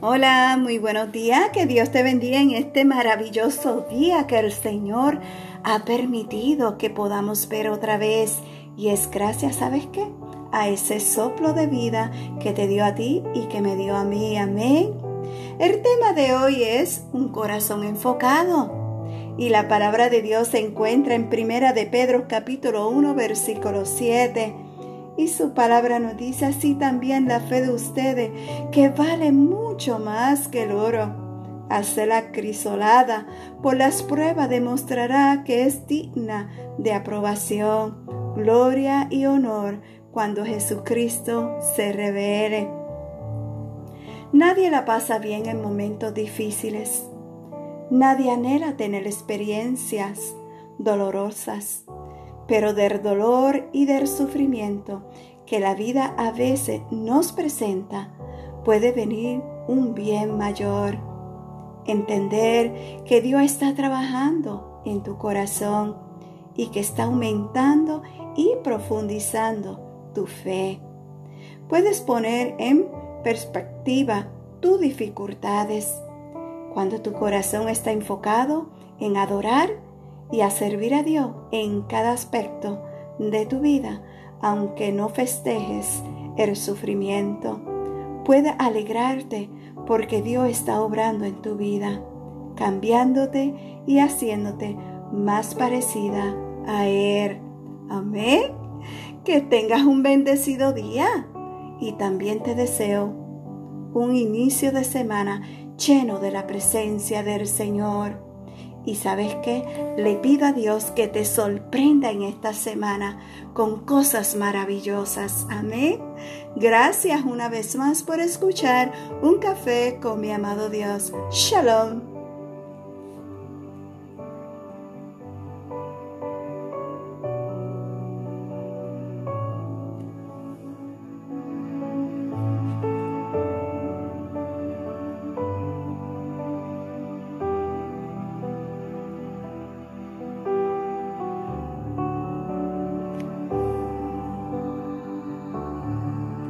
Hola, muy buenos días. Que Dios te bendiga en este maravilloso día que el Señor ha permitido que podamos ver otra vez. Y es gracias, ¿sabes qué? A ese soplo de vida que te dio a ti y que me dio a mí. Amén. El tema de hoy es un corazón enfocado. Y la palabra de Dios se encuentra en Primera de Pedro capítulo 1 versículo 7 y su palabra nos dice así también la fe de ustedes, que vale mucho más que el oro. la crisolada por las pruebas demostrará que es digna de aprobación, gloria y honor cuando Jesucristo se revele. Nadie la pasa bien en momentos difíciles. Nadie anhela tener experiencias dolorosas pero del dolor y del sufrimiento que la vida a veces nos presenta, puede venir un bien mayor. Entender que Dios está trabajando en tu corazón y que está aumentando y profundizando tu fe. Puedes poner en perspectiva tus dificultades. Cuando tu corazón está enfocado en adorar y a servir a Dios en cada aspecto de tu vida, aunque no festejes el sufrimiento. Puede alegrarte porque Dios está obrando en tu vida, cambiándote y haciéndote más parecida a Él. Amén. Que tengas un bendecido día y también te deseo un inicio de semana lleno de la presencia del Señor y sabes qué? Le pido a Dios que te sorprenda en esta semana con cosas maravillosas. Amén. Gracias una vez más por escuchar un café con mi amado Dios. Shalom.